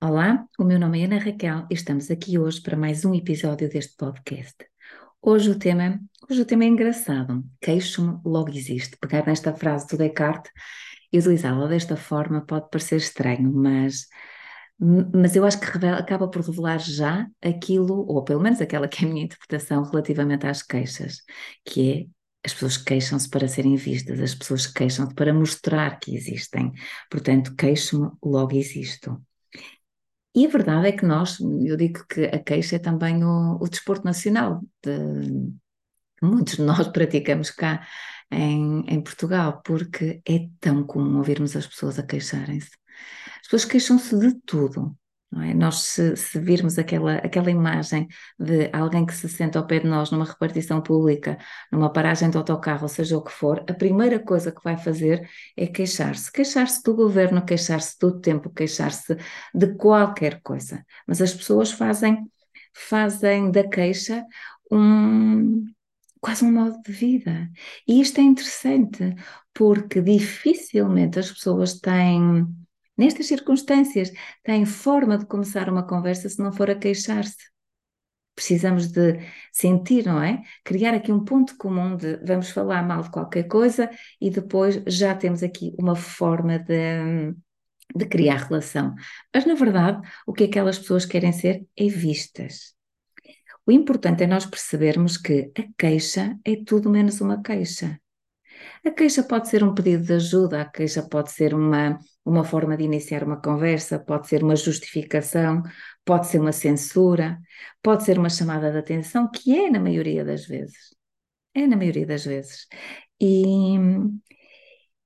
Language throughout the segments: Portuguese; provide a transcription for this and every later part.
Olá, o meu nome é Ana Raquel e estamos aqui hoje para mais um episódio deste podcast. Hoje o tema, hoje o tema é engraçado. Queixo-me logo existe. Pegar nesta frase do Descartes e utilizá-la desta forma pode parecer estranho, mas, mas eu acho que revela, acaba por revelar já aquilo, ou pelo menos aquela que é a minha interpretação relativamente às queixas, que é as pessoas queixam-se para serem vistas, as pessoas queixam-se para mostrar que existem. Portanto, queixo-me, logo existo. E a verdade é que nós, eu digo que a queixa é também o, o desporto nacional, de, muitos de nós praticamos cá em, em Portugal, porque é tão comum ouvirmos as pessoas a queixarem-se. As pessoas queixam-se de tudo, é? Nós, se, se, virmos aquela, aquela imagem de alguém que se senta ao pé de nós numa repartição pública, numa paragem de autocarro, seja o que for, a primeira coisa que vai fazer é queixar-se. Queixar-se do governo, queixar-se do tempo, queixar-se de qualquer coisa. Mas as pessoas fazem, fazem da queixa um, quase um modo de vida. E isto é interessante, porque dificilmente as pessoas têm Nestas circunstâncias, tem forma de começar uma conversa se não for a queixar-se. Precisamos de sentir, não é? Criar aqui um ponto comum de vamos falar mal de qualquer coisa e depois já temos aqui uma forma de, de criar relação. Mas, na verdade, o que aquelas pessoas querem ser é vistas. O importante é nós percebermos que a queixa é tudo menos uma queixa. A queixa pode ser um pedido de ajuda, a queixa pode ser uma, uma forma de iniciar uma conversa, pode ser uma justificação, pode ser uma censura, pode ser uma chamada de atenção, que é na maioria das vezes. É na maioria das vezes. E,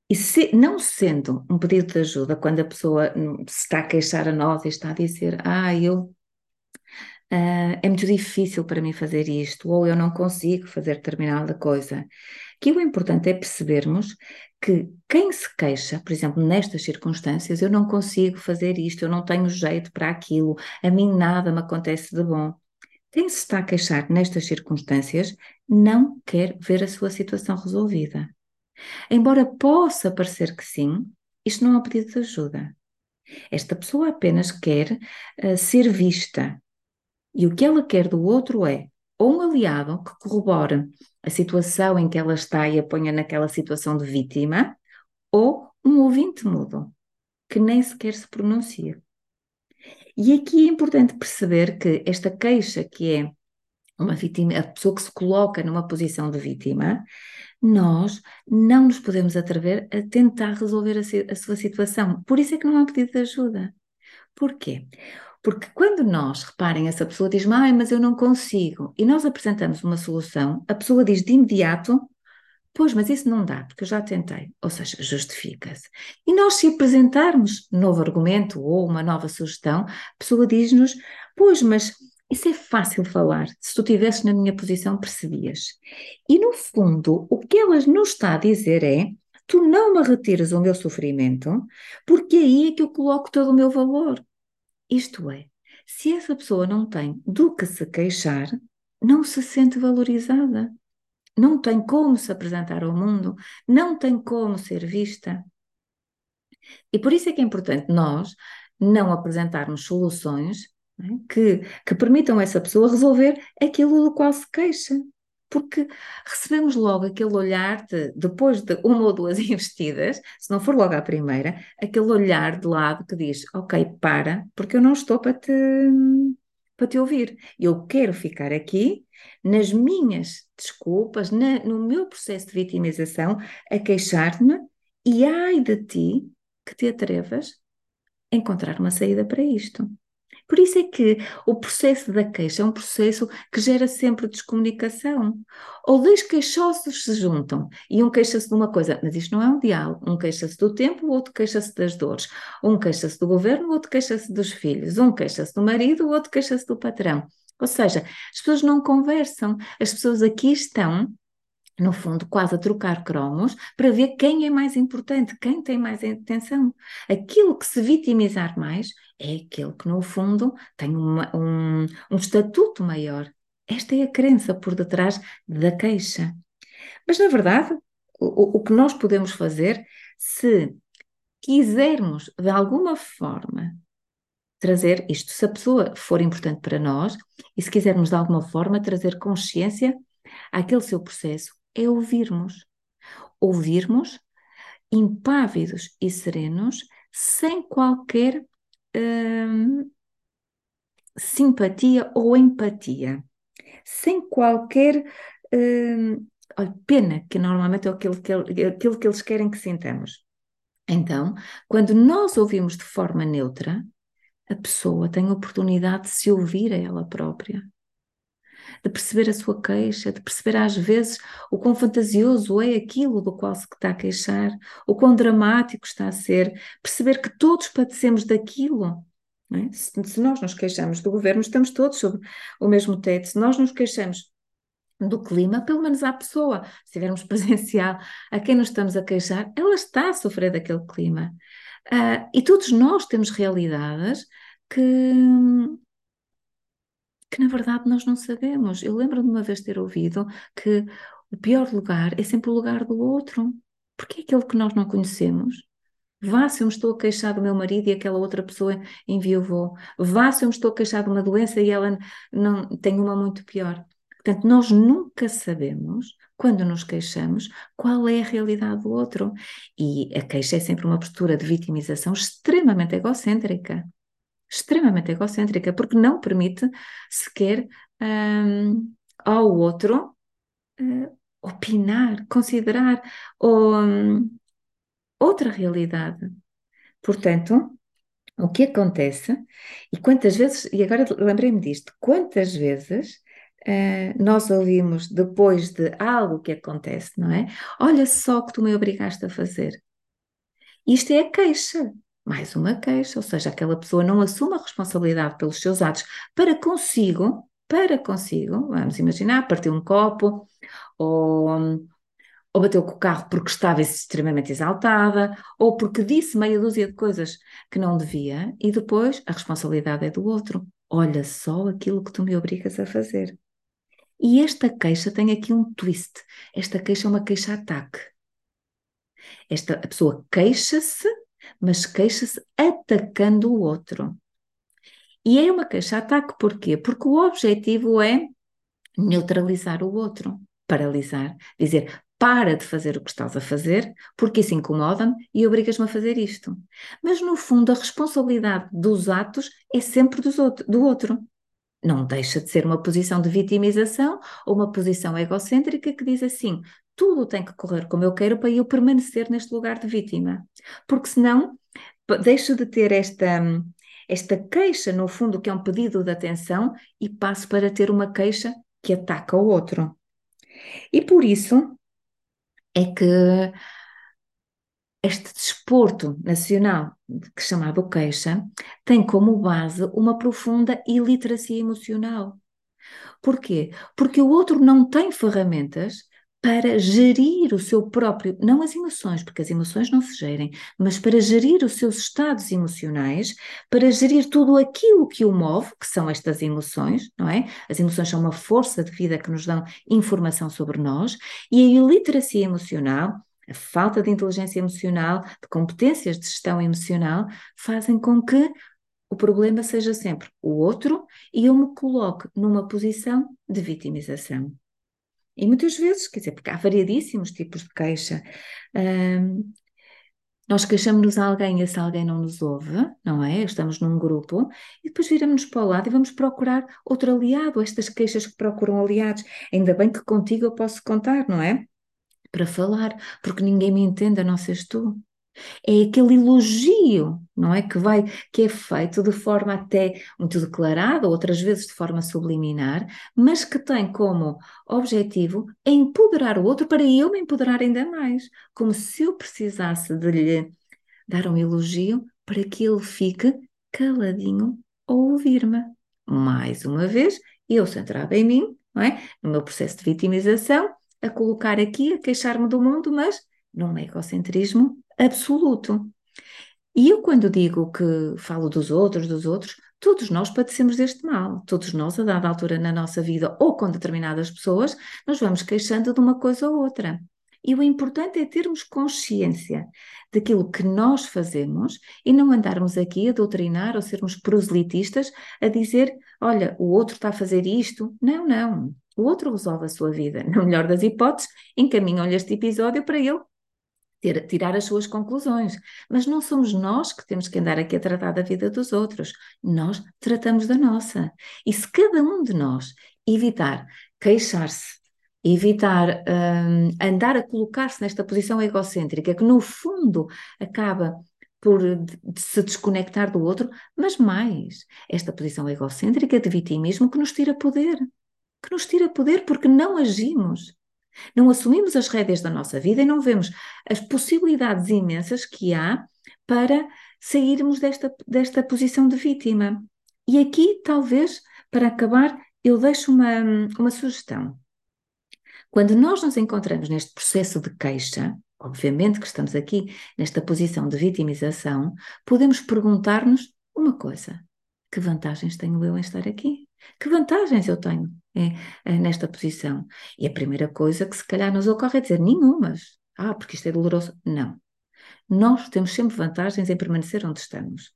e se, não sendo um pedido de ajuda, quando a pessoa se está a queixar a nós e está a dizer, ah, eu Uh, é muito difícil para mim fazer isto, ou eu não consigo fazer determinada coisa. Que o importante é percebermos que quem se queixa, por exemplo, nestas circunstâncias, eu não consigo fazer isto, eu não tenho jeito para aquilo, a mim nada me acontece de bom. Quem se está a queixar nestas circunstâncias não quer ver a sua situação resolvida. Embora possa parecer que sim, isto não é um pedido de ajuda. Esta pessoa apenas quer uh, ser vista, e o que ela quer do outro é ou um aliado que corrobore a situação em que ela está e a ponha naquela situação de vítima, ou um ouvinte mudo, que nem sequer se pronuncia. E aqui é importante perceber que esta queixa, que é uma vítima, a pessoa que se coloca numa posição de vítima, nós não nos podemos atrever a tentar resolver a, a sua situação. Por isso é que não há pedido de ajuda. Porquê? Porque quando nós, reparem, essa pessoa diz, mas eu não consigo, e nós apresentamos uma solução, a pessoa diz de imediato, pois, mas isso não dá, porque eu já tentei. Ou seja, justifica-se. E nós, se apresentarmos novo argumento ou uma nova sugestão, a pessoa diz-nos, pois, mas isso é fácil falar. Se tu estivesses na minha posição, percebias. E no fundo, o que ela nos está a dizer é: tu não me retiras o meu sofrimento, porque aí é que eu coloco todo o meu valor. Isto é, se essa pessoa não tem do que se queixar, não se sente valorizada, não tem como se apresentar ao mundo, não tem como ser vista. E por isso é que é importante nós não apresentarmos soluções é, que, que permitam essa pessoa resolver aquilo do qual se queixa porque recebemos logo aquele olhar de, depois de uma ou duas investidas, se não for logo à primeira, aquele olhar de lado que diz: Ok, para, porque eu não estou para te, para te ouvir. Eu quero ficar aqui nas minhas desculpas, na, no meu processo de vitimização, a queixar-me e ai de ti que te atrevas a encontrar uma saída para isto. Por isso é que o processo da queixa é um processo que gera sempre descomunicação. Ou dois queixosos se juntam e um queixa-se de uma coisa, mas isto não é um diálogo. Um queixa-se do tempo, o outro queixa-se das dores. Um queixa-se do governo, o outro queixa-se dos filhos. Um queixa-se do marido, o outro queixa-se do patrão. Ou seja, as pessoas não conversam, as pessoas aqui estão no fundo, quase a trocar cromos para ver quem é mais importante, quem tem mais atenção. Aquilo que se vitimizar mais é aquele que, no fundo, tem uma, um, um estatuto maior. Esta é a crença por detrás da queixa. Mas, na verdade, o, o que nós podemos fazer, se quisermos, de alguma forma, trazer isto. Se a pessoa for importante para nós e se quisermos de alguma forma trazer consciência àquele seu processo, é ouvirmos. Ouvirmos impávidos e serenos, sem qualquer hum, simpatia ou empatia, sem qualquer hum, olha, pena, que normalmente é aquilo que, aquilo que eles querem que sintamos. Então, quando nós ouvimos de forma neutra, a pessoa tem a oportunidade de se ouvir a ela própria, de perceber a sua queixa, de perceber às vezes o quão fantasioso é aquilo do qual se está a queixar, o quão dramático está a ser, perceber que todos padecemos daquilo. É? Se, se nós nos queixamos do governo, estamos todos sob o mesmo teto. Se nós nos queixamos do clima, pelo menos à pessoa, se tivermos presencial a quem nos estamos a queixar, ela está a sofrer daquele clima. Uh, e todos nós temos realidades que, que na verdade nós não sabemos. Eu lembro de uma vez ter ouvido que o pior lugar é sempre o lugar do outro, porque é aquele que nós não conhecemos. Vá se eu me estou a queixar do meu marido e aquela outra pessoa enviou. Vá se eu me estou a queixar de uma doença e ela não tem uma muito pior. Portanto, nós nunca sabemos, quando nos queixamos, qual é a realidade do outro. E a queixa é sempre uma postura de vitimização extremamente egocêntrica. Extremamente egocêntrica, porque não permite sequer um, ao outro uh, opinar, considerar um, outra realidade. Portanto, o que acontece, e quantas vezes, e agora lembrei-me disto, quantas vezes Uh, nós ouvimos depois de algo que acontece, não é? Olha só o que tu me obrigaste a fazer. Isto é a queixa, mais uma queixa, ou seja, aquela pessoa não assume a responsabilidade pelos seus atos para consigo, para consigo, vamos imaginar, partiu um copo, ou, ou bateu com o carro porque estava extremamente exaltada, ou porque disse meia dúzia de coisas que não devia, e depois a responsabilidade é do outro. Olha só aquilo que tu me obrigas a fazer. E esta queixa tem aqui um twist. Esta queixa é uma queixa-ataque. Esta, a pessoa queixa-se, mas queixa-se atacando o outro. E é uma queixa-ataque porquê? Porque o objetivo é neutralizar o outro, paralisar, dizer para de fazer o que estás a fazer, porque isso incomoda-me e obrigas-me a fazer isto. Mas no fundo a responsabilidade dos atos é sempre dos outro, do outro não deixa de ser uma posição de vitimização ou uma posição egocêntrica que diz assim: tudo tem que correr como eu quero para eu permanecer neste lugar de vítima. Porque senão deixo de ter esta, esta queixa, no fundo, que é um pedido de atenção, e passo para ter uma queixa que ataca o outro. E por isso é que este desporto nacional, que chamado queixa, tem como base uma profunda iliteracia emocional. Porquê? Porque o outro não tem ferramentas para gerir o seu próprio, não as emoções, porque as emoções não se gerem, mas para gerir os seus estados emocionais, para gerir tudo aquilo que o move, que são estas emoções, não é? As emoções são uma força de vida que nos dão informação sobre nós, e a iliteracia emocional a falta de inteligência emocional, de competências de gestão emocional, fazem com que o problema seja sempre o outro e eu me coloque numa posição de vitimização. E muitas vezes, quer dizer, porque há variadíssimos tipos de queixa. Um, nós queixamos-nos a alguém e esse alguém não nos ouve, não é? Estamos num grupo e depois viramos-nos para o lado e vamos procurar outro aliado, estas queixas que procuram aliados. Ainda bem que contigo eu posso contar, não é? para falar, porque ninguém me entende a não seres tu. É aquele elogio, não é? Que vai, que é feito de forma até muito declarada, outras vezes de forma subliminar, mas que tem como objetivo empoderar o outro para eu me empoderar ainda mais. Como se eu precisasse de lhe dar um elogio para que ele fique caladinho a ouvir-me. Mais uma vez, eu centrada em mim, não é? no meu processo de vitimização, a colocar aqui, a queixar-me do mundo, mas num egocentrismo absoluto. E eu, quando digo que falo dos outros, dos outros, todos nós padecemos deste mal. Todos nós, a dada altura na nossa vida ou com determinadas pessoas, nos vamos queixando de uma coisa ou outra. E o importante é termos consciência daquilo que nós fazemos e não andarmos aqui a doutrinar ou sermos proselitistas a dizer: olha, o outro está a fazer isto. Não, não. O outro resolve a sua vida. Na melhor das hipóteses, encaminham-lhe este episódio para ele ter, tirar as suas conclusões. Mas não somos nós que temos que andar aqui a tratar da vida dos outros. Nós tratamos da nossa. E se cada um de nós evitar queixar-se, evitar um, andar a colocar-se nesta posição egocêntrica, que no fundo acaba por se desconectar do outro, mas mais, esta posição egocêntrica de vitimismo que nos tira poder. Que nos tira poder porque não agimos. Não assumimos as rédeas da nossa vida e não vemos as possibilidades imensas que há para sairmos desta, desta posição de vítima. E aqui, talvez, para acabar, eu deixo uma, uma sugestão. Quando nós nos encontramos neste processo de queixa, obviamente que estamos aqui nesta posição de vitimização, podemos perguntar-nos uma coisa: que vantagens tenho eu em estar aqui? Que vantagens eu tenho é, é, nesta posição? E a primeira coisa que se calhar nos ocorre é dizer nenhumas. Ah, porque isto é doloroso. Não. Nós temos sempre vantagens em permanecer onde estamos.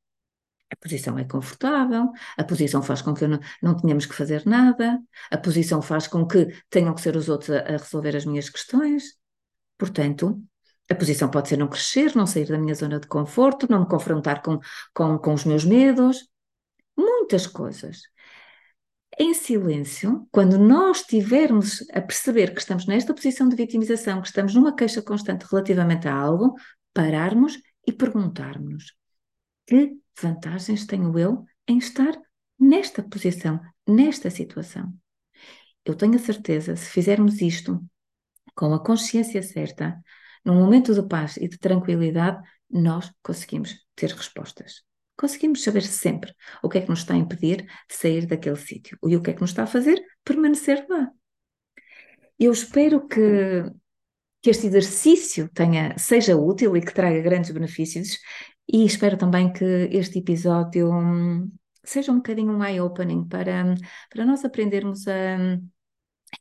A posição é confortável, a posição faz com que não, não tenhamos que fazer nada, a posição faz com que tenham que ser os outros a, a resolver as minhas questões. Portanto, a posição pode ser não crescer, não sair da minha zona de conforto, não me confrontar com, com, com os meus medos, muitas coisas. Em silêncio, quando nós estivermos a perceber que estamos nesta posição de vitimização, que estamos numa queixa constante relativamente a algo, pararmos e perguntarmos: que vantagens tenho eu em estar nesta posição, nesta situação? Eu tenho a certeza, se fizermos isto com a consciência certa, num momento de paz e de tranquilidade, nós conseguimos ter respostas. Conseguimos saber sempre o que é que nos está a impedir de sair daquele sítio e o que é que nos está a fazer permanecer lá. Eu espero que, que este exercício tenha, seja útil e que traga grandes benefícios e espero também que este episódio hum, seja um bocadinho um eye-opening para, para nós aprendermos a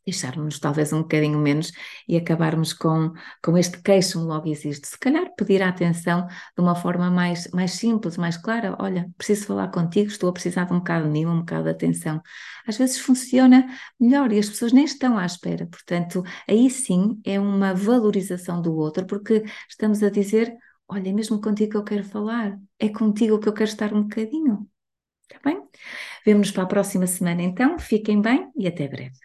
deixarmos talvez um bocadinho menos e acabarmos com, com este queixo logo existe. Se calhar pedir a atenção de uma forma mais, mais simples, mais clara, olha, preciso falar contigo, estou a precisar de um bocado de mim, um bocado de atenção. Às vezes funciona melhor e as pessoas nem estão à espera, portanto, aí sim é uma valorização do outro, porque estamos a dizer, olha, é mesmo contigo que eu quero falar, é contigo que eu quero estar um bocadinho. Está bem? Vemo-nos para a próxima semana então, fiquem bem e até breve.